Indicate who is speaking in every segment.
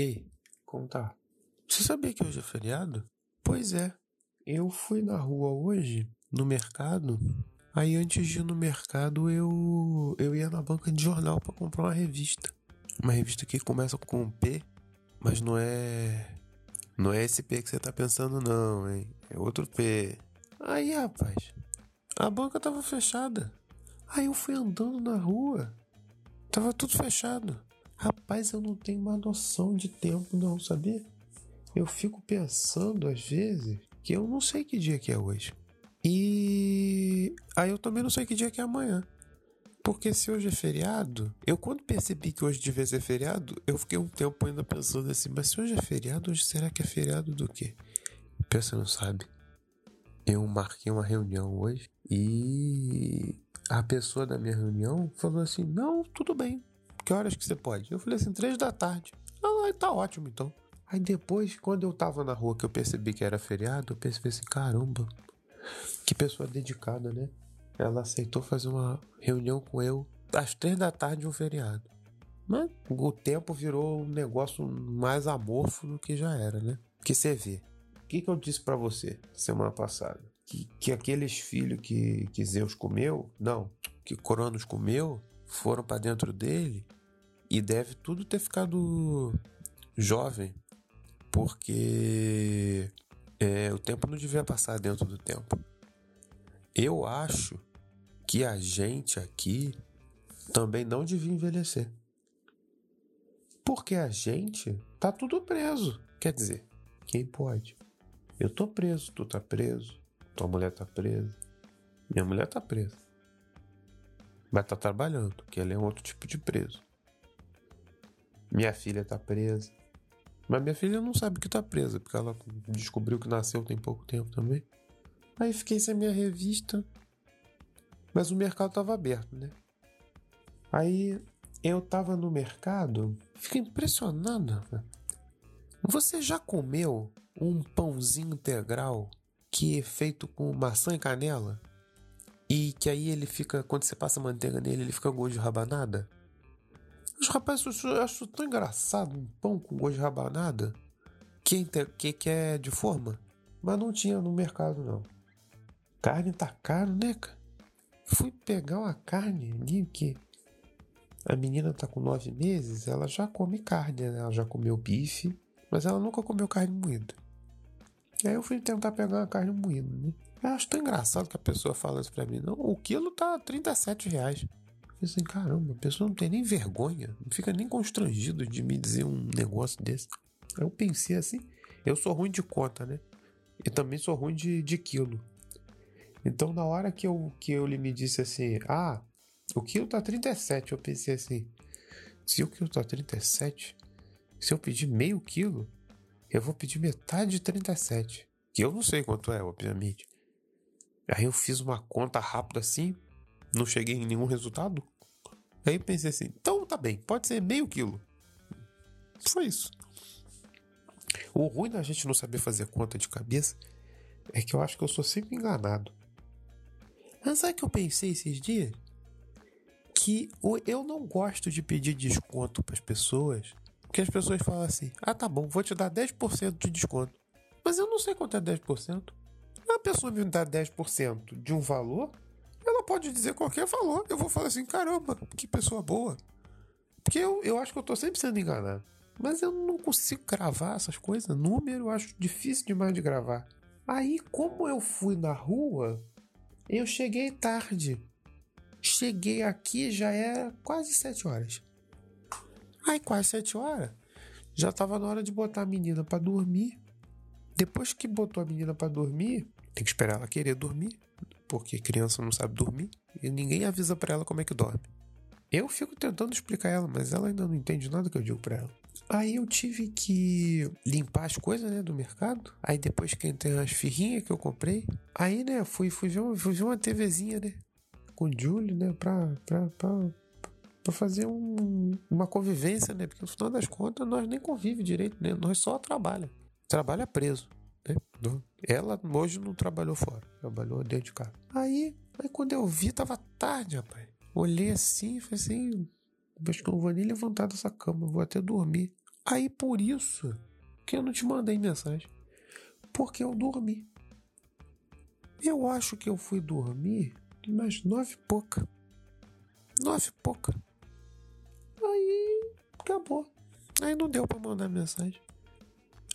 Speaker 1: Aí? Como tá? Você sabia que hoje é feriado? Pois é. Eu fui na rua hoje, no mercado. Aí antes de ir no mercado, eu eu ia na banca de jornal para comprar uma revista. Uma revista que começa com P, mas não é não é esse P que você tá pensando não, hein? É outro P. Aí, rapaz, a banca tava fechada. Aí eu fui andando na rua. Tava tudo fechado. Rapaz, eu não tenho uma noção de tempo, não, sabia? Eu fico pensando, às vezes, que eu não sei que dia que é hoje. E aí eu também não sei que dia que é amanhã. Porque se hoje é feriado, eu quando percebi que hoje devia ser feriado, eu fiquei um tempo ainda pensando assim, mas se hoje é feriado, hoje será que é feriado do quê? Pensa, não sabe. Eu marquei uma reunião hoje e a pessoa da minha reunião falou assim: Não, tudo bem, que horas que você pode? Eu falei assim, três da tarde. Ah, tá ótimo então. Aí depois, quando eu tava na rua que eu percebi que era feriado, eu percebi assim, caramba, que pessoa dedicada, né? Ela aceitou fazer uma reunião com eu às três da tarde de um feriado. Mas o tempo virou um negócio mais amorfo do que já era, né? Que você vê. O que, que eu disse para você semana passada? Que, que aqueles filhos que, que Zeus comeu, não, que Cronos comeu, foram para dentro dele e deve tudo ter ficado jovem, porque é, o tempo não devia passar dentro do tempo. Eu acho que a gente aqui também não devia envelhecer. Porque a gente tá tudo preso. Quer dizer, quem pode? Eu tô preso, tu tá preso, tua mulher tá presa, minha mulher tá presa. Mas tá trabalhando, que ela é um outro tipo de preso. Minha filha tá presa. Mas minha filha não sabe que tá presa, porque ela descobriu que nasceu tem pouco tempo também. Aí fiquei sem minha revista. Mas o mercado tava aberto, né? Aí eu tava no mercado, fiquei impressionado. Você já comeu um pãozinho integral que é feito com maçã e canela? E que aí ele fica, quando você passa manteiga nele, ele fica gosto de rabanada? Os rapazes, eu acho tão engraçado um pão com gosto de rabanada que, que, que é de forma, mas não tinha no mercado não. Carne tá caro, né, cara? Fui pegar uma carne ali que a menina tá com nove meses, ela já come carne, né? Ela já comeu bife, mas ela nunca comeu carne moída. Aí eu fui tentar pegar uma carne moída, né? Eu acho tão engraçado que a pessoa fala isso pra mim. Não, o quilo tá 37 reais assim, caramba, a pessoa não tem nem vergonha, não fica nem constrangido de me dizer um negócio desse. Eu pensei assim, eu sou ruim de conta, né? E também sou ruim de, de quilo. Então, na hora que eu, que ele me disse assim, ah, o quilo tá 37, eu pensei assim, se o quilo tá 37, se eu pedir meio quilo, eu vou pedir metade de 37. Que eu não sei quanto é, obviamente. Aí eu fiz uma conta rápida assim, não cheguei em nenhum resultado. Aí pensei assim, então tá bem, pode ser meio quilo. Foi isso. O ruim da gente não saber fazer conta de cabeça é que eu acho que eu sou sempre enganado. Mas sabe que eu pensei esses dias? Que eu não gosto de pedir desconto para as pessoas, porque as pessoas falam assim: ah, tá bom, vou te dar 10% de desconto. Mas eu não sei quanto é 10%. A pessoa me dá 10% de um valor, ela pode dizer qualquer valor. Eu vou falar assim, caramba, que pessoa boa. Porque eu, eu acho que eu tô sempre sendo enganado. Mas eu não consigo gravar essas coisas. Número eu acho difícil demais de gravar. Aí, como eu fui na rua, eu cheguei tarde. Cheguei aqui já era quase sete horas. Aí, quase sete horas, já tava na hora de botar a menina para dormir. Depois que botou a menina para dormir, tem que esperar ela querer dormir porque criança não sabe dormir e ninguém avisa para ela como é que dorme. Eu fico tentando explicar ela, mas ela ainda não entende nada que eu digo para ela. Aí eu tive que limpar as coisas, né, do mercado. Aí depois que entrei as firrinhas que eu comprei, aí, né, fui, fui, ver, uma, fui ver uma TVzinha, né, com o Júlio, né, pra, pra, pra, pra fazer um, uma convivência, né, porque no final das contas nós nem convive direito, né, nós só trabalha. Trabalha preso. Né? Ela hoje não trabalhou fora, trabalhou dentro de casa. Aí, aí quando eu vi, tava tarde, rapaz. Olhei assim, falei assim, acho que não vou nem levantar dessa cama, vou até dormir. Aí por isso que eu não te mandei mensagem. Porque eu dormi. Eu acho que eu fui dormir umas nove e pouca. Nove e pouca. Aí acabou. Aí não deu para mandar mensagem.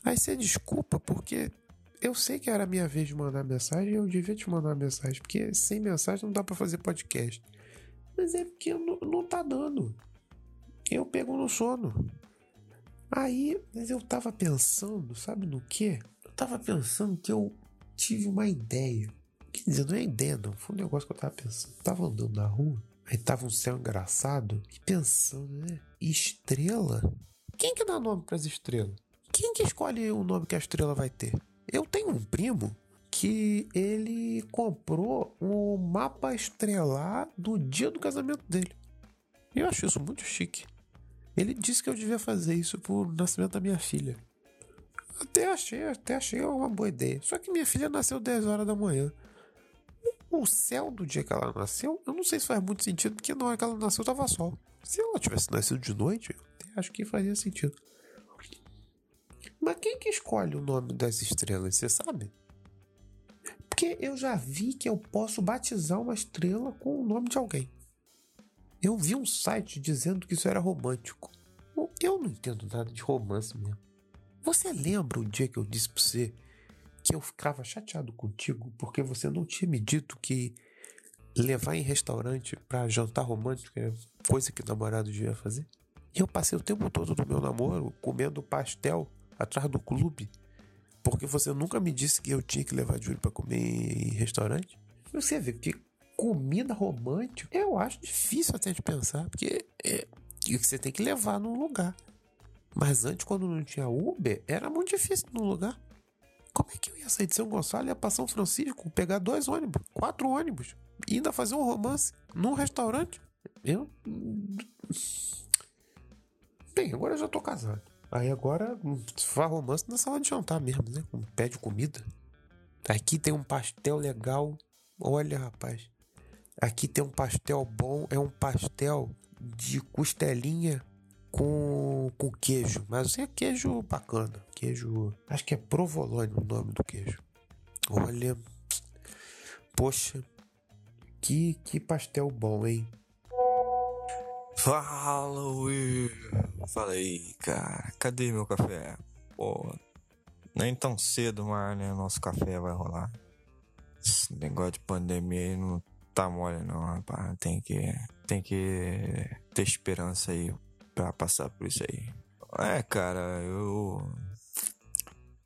Speaker 1: Aí você desculpa, porque eu sei que era a minha vez de mandar mensagem e eu devia te mandar mensagem, porque sem mensagem não dá para fazer podcast. Mas é porque não, não tá dando. Eu pego no sono. Aí, mas eu tava pensando, sabe no que? Eu tava pensando que eu tive uma ideia. Quer dizer, não é ideia, não. Foi um negócio que eu tava pensando. Eu tava andando na rua, aí tava um céu engraçado e pensando, né? Estrela? Quem que dá nome para as estrelas? Quem que escolhe o nome que a estrela vai ter? Eu tenho um primo que ele comprou um mapa estelar do dia do casamento dele. Eu acho isso muito chique. Ele disse que eu devia fazer isso pro nascimento da minha filha. Até achei, até achei uma boa ideia. Só que minha filha nasceu 10 horas da manhã. O céu do dia que ela nasceu, eu não sei se faz muito sentido, porque na hora que ela nasceu tava sol. Se ela tivesse nascido de noite, acho que fazia sentido. Mas quem que escolhe o nome das estrelas, você sabe? Porque eu já vi que eu posso batizar uma estrela com o nome de alguém. Eu vi um site dizendo que isso era romântico. Eu não entendo nada de romance mesmo. Você lembra o dia que eu disse pra você que eu ficava chateado contigo porque você não tinha me dito que levar em restaurante para jantar romântico é coisa que namorado devia fazer? E eu passei o tempo todo do meu namoro comendo pastel atrás do clube porque você nunca me disse que eu tinha que levar Júlio para comer em restaurante. Você vê que comida romântica eu acho difícil até de pensar, porque é, você tem que levar num lugar. Mas antes, quando não tinha Uber, era muito difícil no lugar. Como é que eu ia sair de São Gonçalo e ia para São Francisco, pegar dois ônibus, quatro ônibus, e ainda fazer um romance num restaurante? Eu. Bem, agora eu já tô casado. Aí agora faz romance na sala de jantar mesmo, né? Pede comida. Aqui tem um pastel legal. Olha, rapaz. Aqui tem um pastel bom. É um pastel de costelinha com, com queijo. Mas é queijo bacana. Queijo. Acho que é provolone o nome do queijo. Olha. Poxa. Que, que pastel bom, hein?
Speaker 2: Fala, Will. Fala aí, cara. Cadê meu café? Pô, nem tão cedo mais, né? Nosso café vai rolar. Esse negócio de pandemia aí não tá mole, não, rapaz. Tem que, tem que ter esperança aí pra passar por isso aí. É, cara, eu.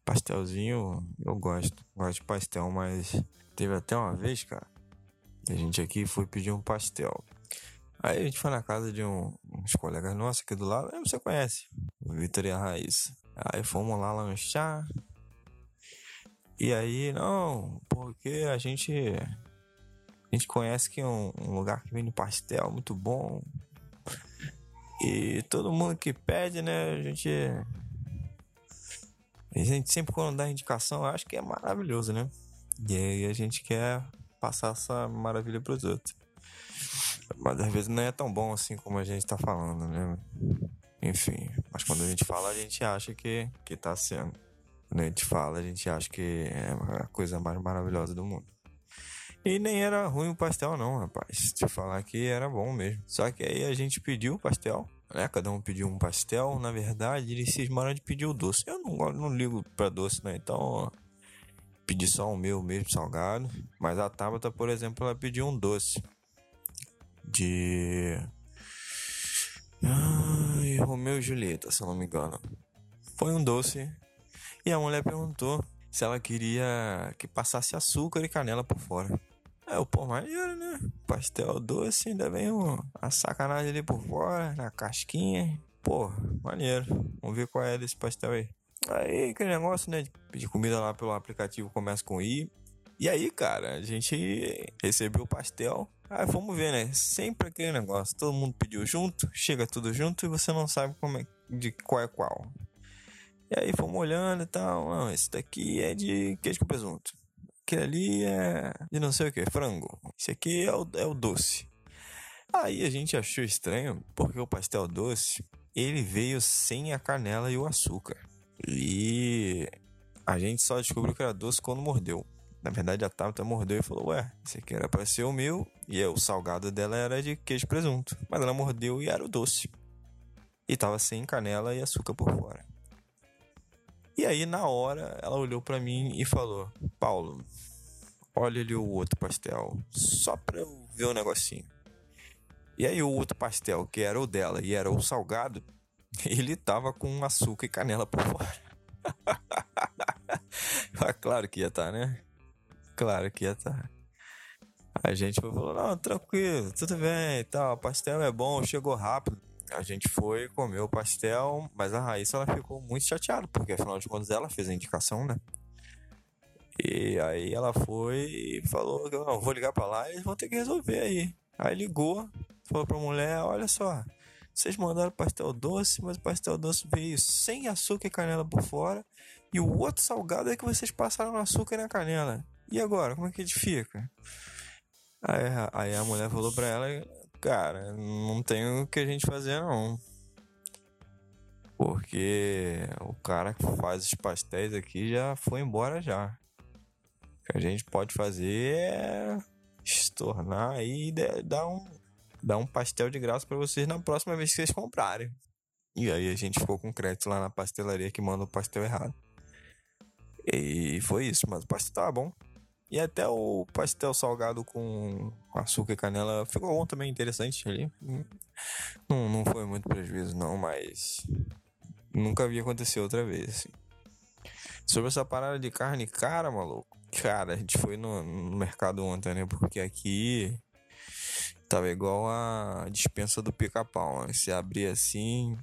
Speaker 2: Pastelzinho, eu gosto. Gosto de pastel, mas teve até uma vez, cara. A gente aqui foi pedir um pastel. Aí a gente foi na casa de um, uns colegas nossos aqui do lado, você conhece, o Vitor e a Raíssa. Aí fomos lá lanchar. E aí, não, porque a gente. A gente conhece que é um, um lugar que vende pastel muito bom. E todo mundo que pede, né, a gente. A gente sempre quando dá indicação, acho que é maravilhoso, né? E aí a gente quer passar essa maravilha pros outros. Mas às vezes não é tão bom assim como a gente tá falando, né? Enfim, mas quando a gente fala, a gente acha que, que tá sendo. Quando a gente fala, a gente acha que é a coisa mais maravilhosa do mundo. E nem era ruim o pastel, não, rapaz. Te falar que era bom mesmo. Só que aí a gente pediu o pastel, né? Cada um pediu um pastel. Na verdade, eles cismaram de pedir o doce. Eu não, não ligo pra doce, né? Então, pedi só o meu mesmo salgado. Mas a Tabata, por exemplo, ela pediu um doce de. Ai, Romeu e Julieta, se eu não me engano. Foi um doce. E a mulher perguntou se ela queria que passasse açúcar e canela por fora. É, o pô, maneiro, né? Pastel doce, ainda vem a sacanagem ali por fora, na casquinha. Pô, maneiro. Vamos ver qual é desse pastel aí. Aí, aquele negócio, né? De pedir comida lá pelo aplicativo começa com I. E aí, cara, a gente recebeu o pastel. Aí vamos ver, né? Sempre aquele negócio. Todo mundo pediu junto, chega tudo junto e você não sabe como é, de qual é qual. E aí fomos olhando e tal. Não, esse daqui é de queijo com presunto. Aquele ali é de não sei o que, frango. Esse aqui é o, é o doce. Aí a gente achou estranho porque o pastel doce ele veio sem a canela e o açúcar. E a gente só descobriu que era doce quando mordeu. Na verdade, a Tabata mordeu e falou: Ué, esse aqui era pra ser o meu. E o salgado dela era de queijo presunto. Mas ela mordeu e era o doce. E tava sem canela e açúcar por fora. E aí, na hora, ela olhou para mim e falou: Paulo, olha ali o outro pastel. Só pra eu ver o um negocinho. E aí, o outro pastel, que era o dela e era o salgado, ele tava com açúcar e canela por fora. claro que ia estar, tá, né? Claro que ia estar. Tá. A gente falou, não, tranquilo, tudo bem e tal, pastel é bom, chegou rápido. A gente foi, comeu o pastel, mas a Raíssa ela ficou muito chateada, porque afinal de contas ela fez a indicação, né? E aí ela foi e falou, não, vou ligar para lá e eles vão ter que resolver aí. Aí ligou, falou pra mulher, olha só, vocês mandaram pastel doce, mas o pastel doce veio sem açúcar e canela por fora. E o outro salgado é que vocês passaram no açúcar e na canela. E agora, como é que a gente fica? Aí, aí a mulher falou pra ela, cara, não tem o que a gente fazer não. Porque o cara que faz os pastéis aqui já foi embora já. O que a gente pode fazer é estornar e dar um, dar um pastel de graça para vocês na próxima vez que vocês comprarem. E aí a gente ficou com crédito lá na pastelaria que manda o pastel errado. E foi isso, mas o pastel tava bom. E até o pastel salgado com açúcar e canela ficou bom também, interessante ali. Não, não foi muito prejuízo, não, mas nunca vi acontecer outra vez. Assim. Sobre essa parada de carne cara, maluco. Cara, a gente foi no, no mercado ontem, né? Porque aqui tava igual a dispensa do pica-pau. Né? Se abria assim,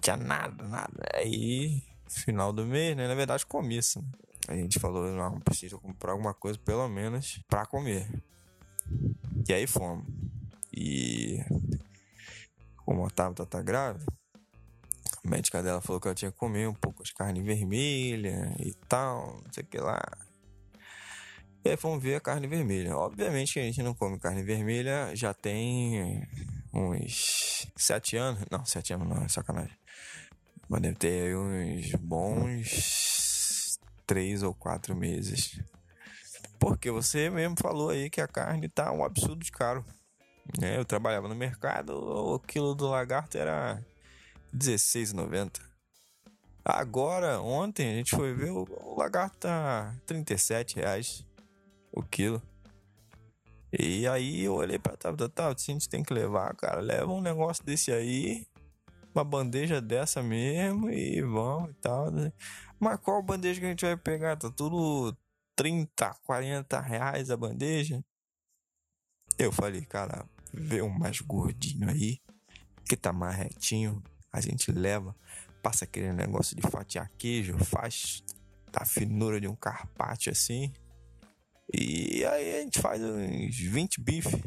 Speaker 2: tinha nada, nada. Aí, final do mês, né? Na verdade, começo. Né? A gente falou, não, precisa comprar alguma coisa pelo menos pra comer. E aí fomos. E como a Tabata tá grávida, a médica dela falou que ela tinha que comer um pouco de carne vermelha e tal, não sei o que lá. E aí fomos ver a carne vermelha. Obviamente que a gente não come carne vermelha já tem uns sete anos. Não, sete anos não, é sacanagem. Mas deve ter uns bons três ou quatro meses. Porque você mesmo falou aí que a carne tá um absurdo de caro. Né? Eu trabalhava no mercado, o quilo do lagarto era R$16,90. Agora, ontem, a gente foi ver, o, lagarto tá 37,00 reais o quilo. E aí eu olhei pra Tabata, tá, a gente tem que levar, cara, leva um negócio desse aí, uma bandeja dessa mesmo e vamos e tal. Né? Mas qual bandeja que a gente vai pegar? Tá tudo 30, 40 reais a bandeja. Eu falei, cara, vê um mais gordinho aí, que tá mais retinho. A gente leva, passa aquele negócio de fatiar queijo, faz a finura de um carpaccio assim. E aí a gente faz uns 20 bife.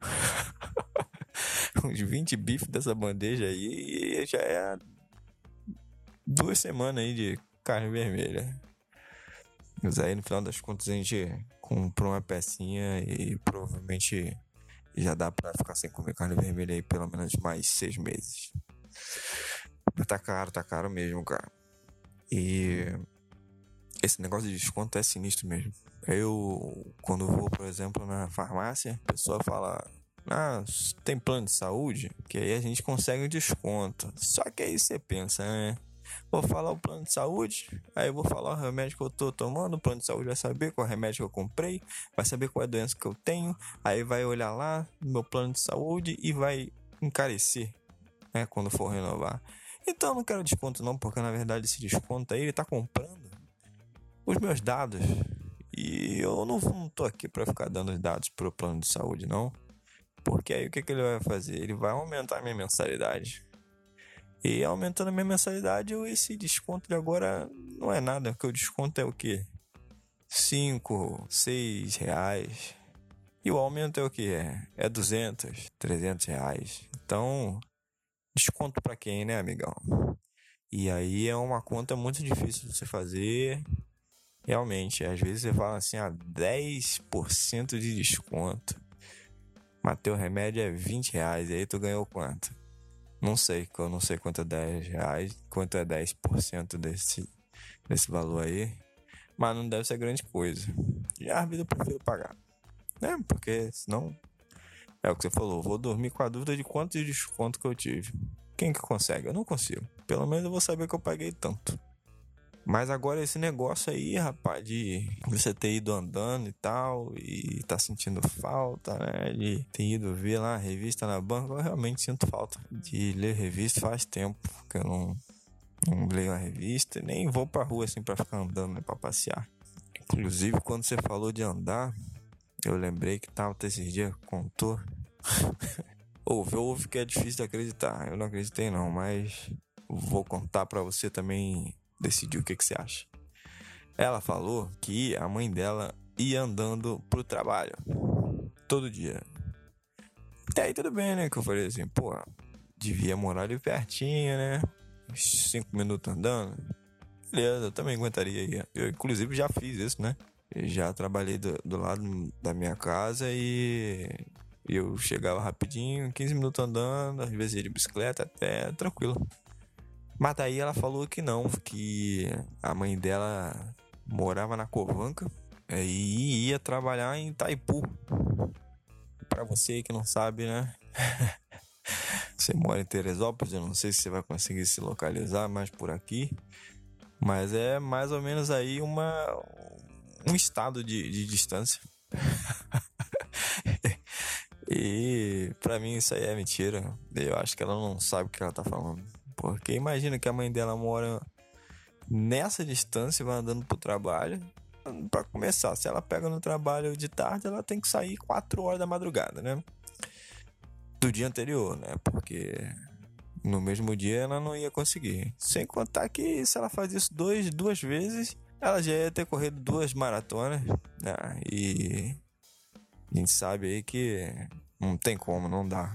Speaker 2: uns 20 bife dessa bandeja aí e já é duas semanas aí de carne vermelha. Mas aí no final das contas a gente comprou uma pecinha e provavelmente já dá pra ficar sem comer carne vermelha aí pelo menos mais seis meses. Mas tá caro, tá caro mesmo, cara. E esse negócio de desconto é sinistro mesmo. Eu, quando vou, por exemplo, na farmácia, a pessoa fala: Ah, tem plano de saúde? Que aí a gente consegue um desconto. Só que aí você pensa, né? Vou falar o plano de saúde, aí vou falar o remédio que eu tô tomando, o plano de saúde vai saber qual remédio que eu comprei, vai saber qual é a doença que eu tenho, aí vai olhar lá no meu plano de saúde e vai encarecer, né, quando for renovar. Então eu não quero desconto não, porque na verdade esse desconto aí ele tá comprando os meus dados. E eu não, não tô aqui para ficar dando os dados pro plano de saúde não. Porque aí o que, que ele vai fazer? Ele vai aumentar a minha mensalidade. E aumentando a minha mensalidade, esse desconto de agora não é nada, porque o desconto é o quê? 5, 6 reais. E o aumento é o que? É, é 200, 300 reais. Então, desconto para quem, né, amigão? E aí é uma conta muito difícil de você fazer. Realmente, às vezes você fala assim, ah, 10% de desconto. Mas teu remédio é 20 reais, e aí tu ganhou quanto? Não sei, eu não sei quanto é 10 reais, quanto é 10% desse, desse valor aí. Mas não deve ser grande coisa. E a vida eu prefiro pagar. Né? Porque senão. É o que você falou, vou dormir com a dúvida de quanto de desconto que eu tive. Quem que consegue? Eu não consigo. Pelo menos eu vou saber que eu paguei tanto. Mas agora esse negócio aí, rapaz, de você ter ido andando e tal, e tá sentindo falta, né? De ter ido ver lá a revista na banca, eu realmente sinto falta de ler revista faz tempo que eu não, não leio a revista, nem vou pra rua assim pra ficar andando, né? Pra passear. Inclusive, quando você falou de andar, eu lembrei que tava esses dias, contou. ouve, ouve que é difícil de acreditar. Eu não acreditei não, mas vou contar para você também decidir o que, que você acha. Ela falou que a mãe dela ia andando pro trabalho todo dia. Até aí tudo bem, né? Que eu falei assim, pô, devia morar ali pertinho, né? Cinco minutos andando. Beleza, eu também aguentaria. Eu, inclusive, já fiz isso, né? Já trabalhei do, do lado da minha casa e eu chegava rapidinho, 15 minutos andando, às vezes ia de bicicleta, até tranquilo. Mas daí ela falou que não, que a mãe dela morava na Covanca é, e ia trabalhar em Itaipu. Para você que não sabe, né? você mora em Teresópolis, eu não sei se você vai conseguir se localizar mais por aqui, mas é mais ou menos aí uma um estado de, de distância. e para mim isso aí é mentira. Eu acho que ela não sabe o que ela tá falando. Porque imagina que a mãe dela mora nessa distância, vai andando pro trabalho. Para começar, se ela pega no trabalho de tarde, ela tem que sair 4 horas da madrugada, né? Do dia anterior, né? Porque no mesmo dia ela não ia conseguir. Sem contar que se ela faz isso dois, duas vezes, ela já ia ter corrido duas maratonas, né? E a gente sabe aí que não tem como, não dá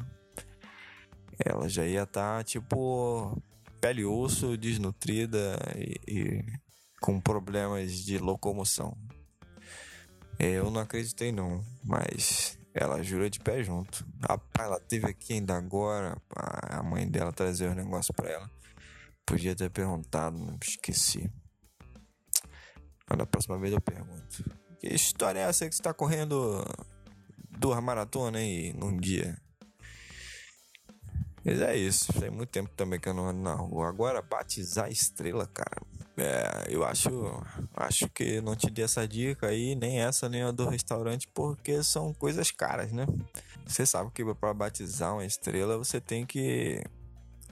Speaker 2: ela já ia estar, tá, tipo, pele e osso, desnutrida e, e com problemas de locomoção. Eu não acreditei não, mas ela jura de pé junto. Rapaz, ela teve aqui ainda agora, a mãe dela trazer os negócios pra ela. Podia ter perguntado, esqueci. Mas na próxima vez eu pergunto. Que história é essa que você tá correndo duas maratonas aí num dia? Mas é isso. Tem muito tempo também que eu não ando na rua. Agora, batizar estrela, cara. É, eu acho, acho que não te dei essa dica aí, nem essa, nem a do restaurante, porque são coisas caras, né? Você sabe que para batizar uma estrela você tem que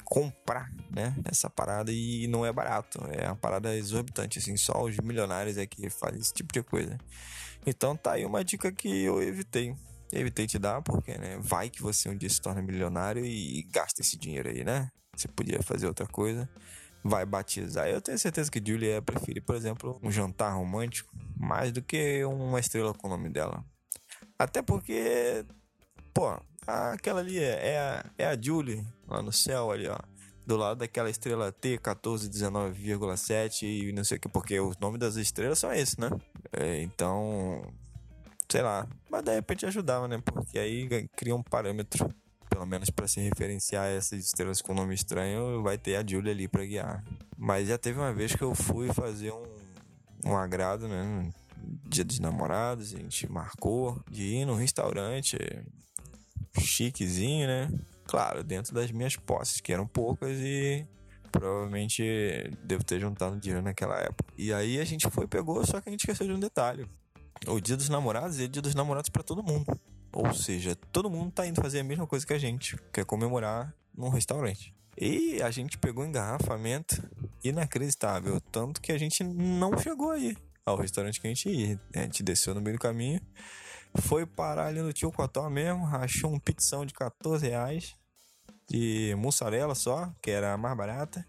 Speaker 2: comprar, né? Essa parada e não é barato, é uma parada exorbitante, assim, só os milionários é que fazem esse tipo de coisa. Então tá aí uma dica que eu evitei evitei te dar, porque, né? Vai que você um dia se torna milionário e gasta esse dinheiro aí, né? Você podia fazer outra coisa. Vai batizar. Eu tenho certeza que Julia prefere, por exemplo, um jantar romântico mais do que uma estrela com o nome dela. Até porque, pô, aquela ali é, é, a, é a Julie lá no céu, ali, ó. Do lado daquela estrela T1419,7 e não sei o que, porque os nomes das estrelas são esses, né? É, então, sei lá. Mas de repente ajudava, né? Porque aí cria um parâmetro, pelo menos para se referenciar a essas estrelas com nome estranho, vai ter a Julia ali para guiar. Mas já teve uma vez que eu fui fazer um, um agrado, né? Dia dos namorados, a gente marcou de ir num restaurante chiquezinho, né? Claro, dentro das minhas posses, que eram poucas e provavelmente devo ter juntado dinheiro naquela época. E aí a gente foi, pegou, só que a gente esqueceu de um detalhe o Dia dos Namorados é Dia dos Namorados para todo mundo. Ou seja, todo mundo tá indo fazer a mesma coisa que a gente, que é comemorar num restaurante. E a gente pegou engarrafamento inacreditável, tanto que a gente não chegou aí ao restaurante que a gente ia. A gente desceu no meio do caminho, foi parar ali no Tio Cotó mesmo, achou um pizzão de 14 reais de mussarela só, que era a mais barata.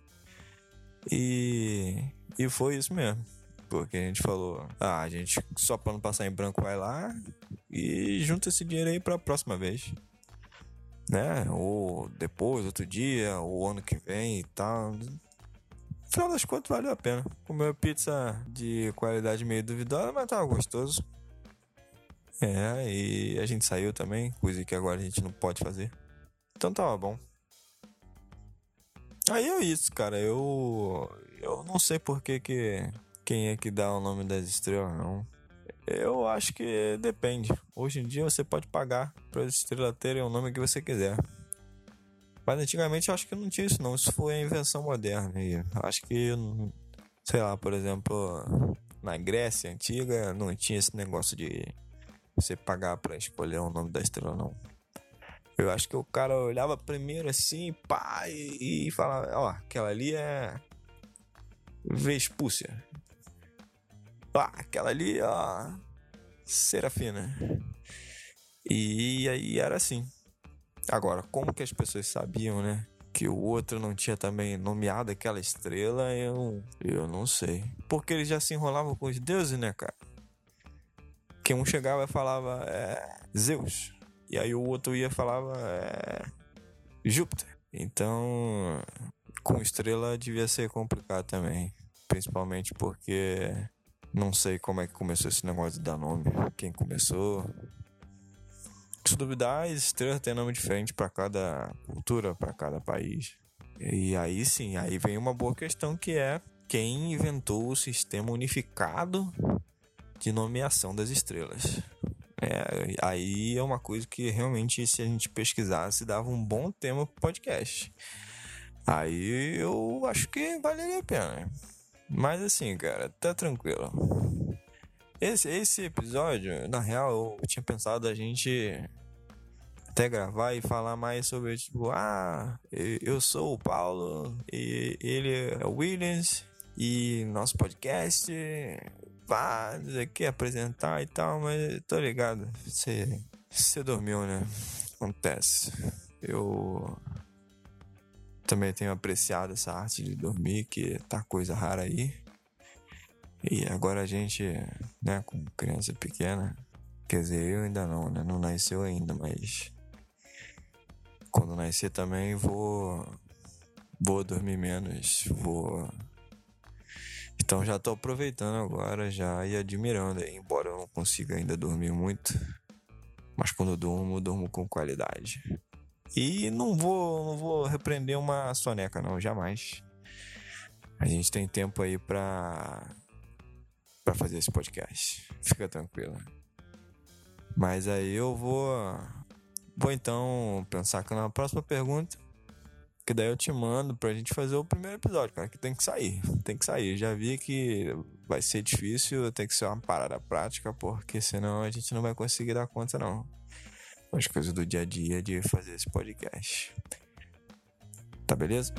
Speaker 2: E, e foi isso mesmo. Porque a gente falou, ah, a gente só pra não passar em branco vai lá e junta esse dinheiro aí pra próxima vez. Né? Ou depois, outro dia, ou ano que vem e tal. No final das contas, valeu a pena. Comeu pizza de qualidade meio duvidosa, mas tava gostoso. É, e a gente saiu também, coisa que agora a gente não pode fazer. Então tava bom. Aí é isso, cara. Eu. Eu não sei por que, que quem é que dá o nome das estrelas, não. Eu acho que depende. Hoje em dia você pode pagar para as estrelas terem o nome que você quiser. Mas antigamente eu acho que não tinha isso, não. Isso foi a invenção moderna. E acho que, sei lá, por exemplo, na Grécia antiga não tinha esse negócio de você pagar para escolher o nome da estrela, não. Eu acho que o cara olhava primeiro assim, pá, e, e falava: Ó, aquela ali é. Vespúcia. Pá, aquela ali, ó. Serafina. E aí era assim. Agora, como que as pessoas sabiam, né? Que o outro não tinha também nomeado aquela estrela, eu, eu não sei. Porque eles já se enrolavam com os deuses, né, cara? Que um chegava e falava é, Zeus. E aí o outro ia e falava é, Júpiter. Então, com estrela devia ser complicado também. Principalmente porque não sei como é que começou esse negócio de dar nome. Quem começou, se duvidar, as estrelas têm nome diferente para cada cultura, para cada país. E aí sim, aí vem uma boa questão que é quem inventou o sistema unificado de nomeação das estrelas. É, aí é uma coisa que realmente, se a gente pesquisasse, dava um bom tema pro podcast. Aí eu acho que valeria a pena. Mas assim, cara, tá tranquilo. Esse, esse episódio, na real, eu tinha pensado a gente até gravar e falar mais sobre, tipo, ah, eu sou o Paulo e ele é o Williams e nosso podcast, pá, aqui apresentar e tal, mas tô ligado, você, você dormiu, né? Acontece. Eu também tenho apreciado essa arte de dormir, que tá coisa rara aí. E agora a gente, né, com criança pequena, quer dizer, eu ainda não, né? Não nasceu ainda, mas quando nascer também vou vou dormir menos, vou então já tô aproveitando agora já e admirando, embora eu não consiga ainda dormir muito, mas quando eu durmo, eu durmo com qualidade. E não vou não vou repreender uma soneca não, jamais. A gente tem tempo aí pra para fazer esse podcast. Fica tranquilo. Mas aí eu vou vou então pensar que na próxima pergunta que daí eu te mando pra gente fazer o primeiro episódio, cara, que tem que sair. Tem que sair. Já vi que vai ser difícil, tem que ser uma parada prática, porque senão a gente não vai conseguir dar conta, não. As coisas do dia a dia de fazer esse podcast. Tá beleza?